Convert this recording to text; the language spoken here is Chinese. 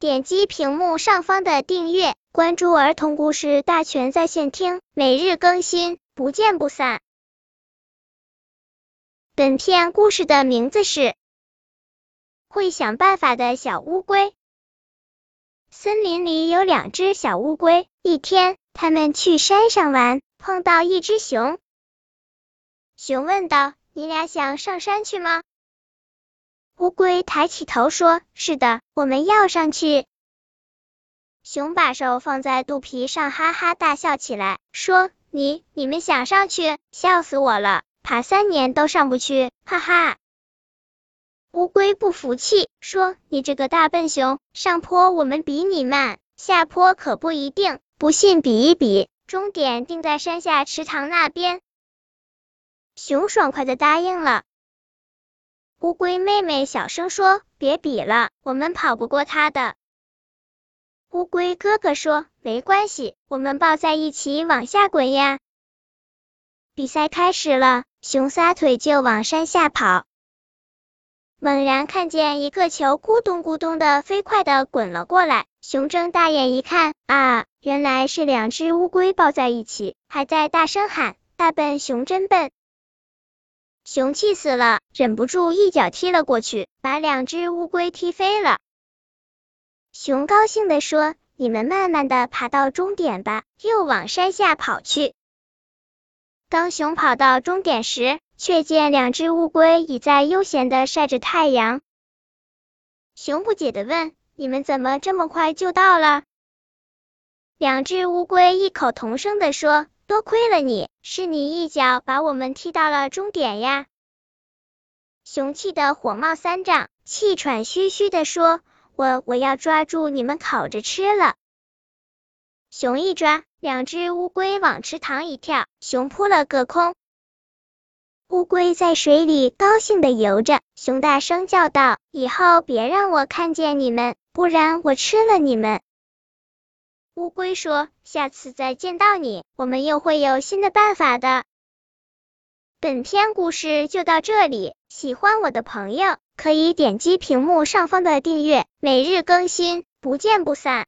点击屏幕上方的订阅，关注儿童故事大全在线听，每日更新，不见不散。本片故事的名字是《会想办法的小乌龟》。森林里有两只小乌龟，一天，他们去山上玩，碰到一只熊。熊问道：“你俩想上山去吗？”乌龟抬起头说：“是的，我们要上去。”熊把手放在肚皮上，哈哈大笑起来，说：“你你们想上去？笑死我了！爬三年都上不去，哈哈！”乌龟不服气，说：“你这个大笨熊，上坡我们比你慢，下坡可不一定，不信比一比，终点定在山下池塘那边。”熊爽快的答应了。乌龟妹妹小声说：“别比了，我们跑不过它的。”乌龟哥哥说：“没关系，我们抱在一起往下滚呀。”比赛开始了，熊撒腿就往山下跑，猛然看见一个球咕咚咕咚的飞快的滚了过来，熊睁大眼一看，啊，原来是两只乌龟抱在一起，还在大声喊：“大笨熊真笨！”熊气死了，忍不住一脚踢了过去，把两只乌龟踢飞了。熊高兴的说：“你们慢慢的爬到终点吧。”又往山下跑去。当熊跑到终点时，却见两只乌龟已在悠闲的晒着太阳。熊不解的问：“你们怎么这么快就到了？”两只乌龟异口同声的说。多亏了你，是你一脚把我们踢到了终点呀！熊气得火冒三丈，气喘吁吁的说：“我我要抓住你们烤着吃了。”熊一抓，两只乌龟往池塘一跳，熊扑了个空。乌龟在水里高兴的游着，熊大声叫道：“以后别让我看见你们，不然我吃了你们！”乌龟说：“下次再见到你，我们又会有新的办法的。”本篇故事就到这里，喜欢我的朋友可以点击屏幕上方的订阅，每日更新，不见不散。